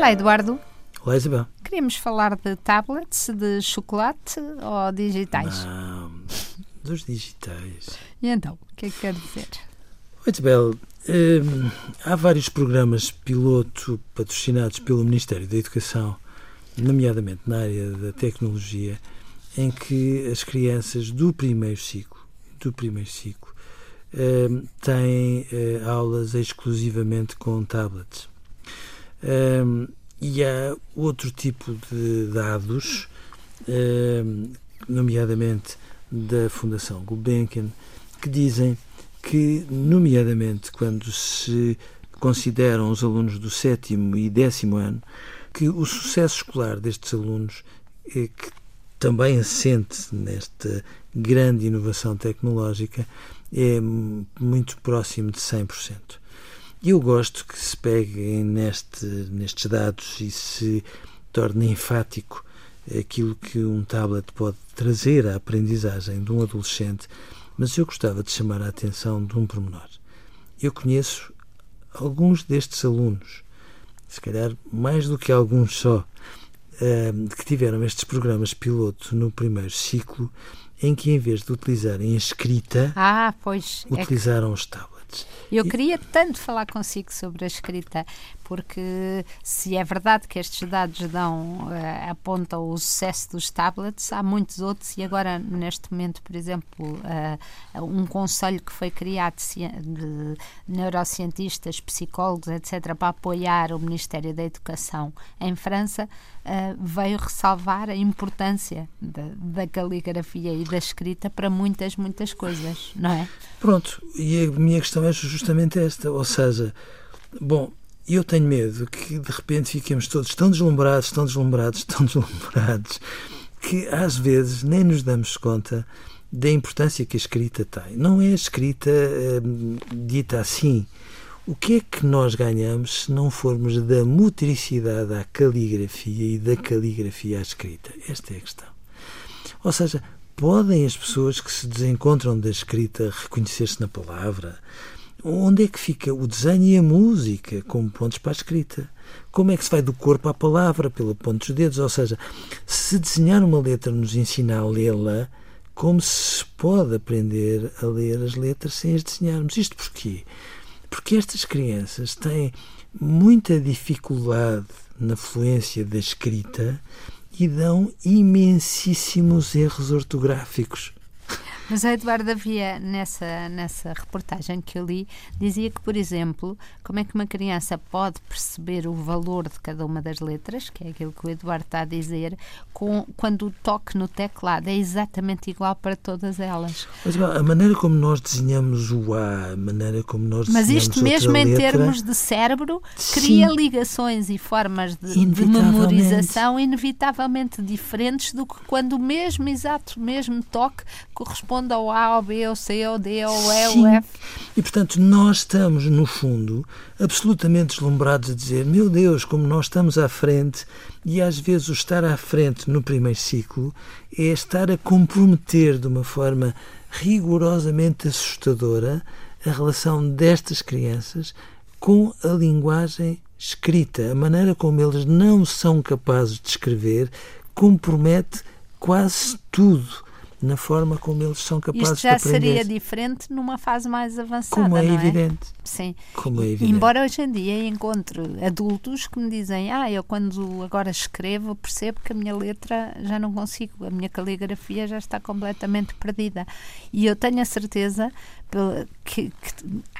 Olá, Eduardo. Olá, Isabel. Queríamos falar de tablets, de chocolate ou digitais? Não, dos digitais. E então, o que é que quer dizer? Oi, Isabel. hum, há vários programas piloto patrocinados pelo Ministério da Educação, nomeadamente na área da tecnologia, em que as crianças do primeiro ciclo, do primeiro ciclo, hum, têm eh, aulas exclusivamente com tablets. Hum, e há outro tipo de dados, hum, nomeadamente da Fundação Gulbenkian, que dizem que, nomeadamente quando se consideram os alunos do sétimo e décimo ano, que o sucesso escolar destes alunos, eh, que também assente nesta grande inovação tecnológica, é muito próximo de 100%. E eu gosto que se peguem neste, nestes dados e se torne enfático aquilo que um tablet pode trazer à aprendizagem de um adolescente, mas eu gostava de chamar a atenção de um pormenor. Eu conheço alguns destes alunos, se calhar mais do que alguns só, eh, que tiveram estes programas piloto no primeiro ciclo, em que em vez de utilizarem a escrita, Ah, pois. é que utilizaram os tablets. Eu queria tanto falar consigo sobre a escrita, porque se é verdade que estes dados dão, eh, apontam o sucesso dos tablets, há muitos outros, e agora, neste momento, por exemplo, eh, um conselho que foi criado de ci- de neurocientistas, psicólogos, etc., para apoiar o Ministério da Educação em França, eh, veio ressalvar a importância da, da caligrafia e da escrita para muitas, muitas coisas, não é? Pronto, e a minha questão é justamente esta, ou seja, bom, eu tenho medo que de repente fiquemos todos tão deslumbrados, tão deslumbrados, tão deslumbrados, que às vezes nem nos damos conta da importância que a escrita tem. Não é a escrita hum, dita assim. O que é que nós ganhamos se não formos da motricidade à caligrafia e da caligrafia à escrita? Esta é a questão. Ou seja, podem as pessoas que se desencontram da escrita reconhecer-se na palavra? Onde é que fica o desenho e a música como pontos para a escrita? Como é que se vai do corpo à palavra, pela ponta dos dedos? Ou seja, se desenhar uma letra nos ensina a lê-la, como se pode aprender a ler as letras sem as desenharmos? Isto porquê? Porque estas crianças têm muita dificuldade na fluência da escrita e dão imensíssimos erros ortográficos. Mas a Eduardo havia, nessa, nessa reportagem que eu li, dizia que, por exemplo, como é que uma criança pode perceber o valor de cada uma das letras, que é aquilo que o Eduardo está a dizer, com, quando o toque no teclado é exatamente igual para todas elas. Mas a maneira como nós desenhamos o A, a maneira como nós Mas desenhamos isto mesmo em letra, termos de cérebro cria Sim. ligações e formas de, de memorização inevitavelmente diferentes do que quando o mesmo exato, mesmo toque corresponde ao A, ao B, ao C, ao D, ao E, Sim. F. E portanto, nós estamos, no fundo, absolutamente deslumbrados a dizer: Meu Deus, como nós estamos à frente, e às vezes o estar à frente no primeiro ciclo é estar a comprometer de uma forma rigorosamente assustadora a relação destas crianças com a linguagem escrita. A maneira como eles não são capazes de escrever compromete quase tudo na forma como eles são capazes Isto já de aprender. seria diferente numa fase mais avançada, Como é não evidente. Sim. Como é evidente. Embora hoje em dia encontre adultos que me dizem ah, eu quando agora escrevo percebo que a minha letra já não consigo, a minha caligrafia já está completamente perdida. E eu tenho a certeza que, que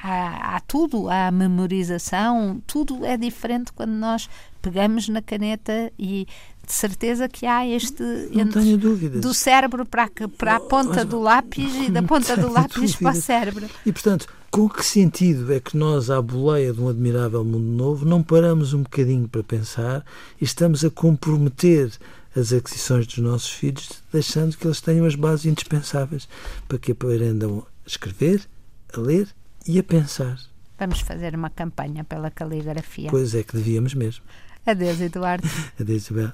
há, há tudo, há a memorização, tudo é diferente quando nós pegamos na caneta e de certeza que há este Não tenho dúvidas. do cérebro para a, para a ponta Mas- do lápis e da não ponta do lápis para o dúvidas. cérebro. E, portanto, com que sentido é que nós, à boleia de um admirável mundo novo, não paramos um bocadinho para pensar e estamos a comprometer as aquisições dos nossos filhos, deixando que eles tenham as bases indispensáveis para que aprendam a escrever, a ler e a pensar? Vamos fazer uma campanha pela caligrafia. Pois é que devíamos mesmo. Adeus, Eduardo. Adeus, Isabel.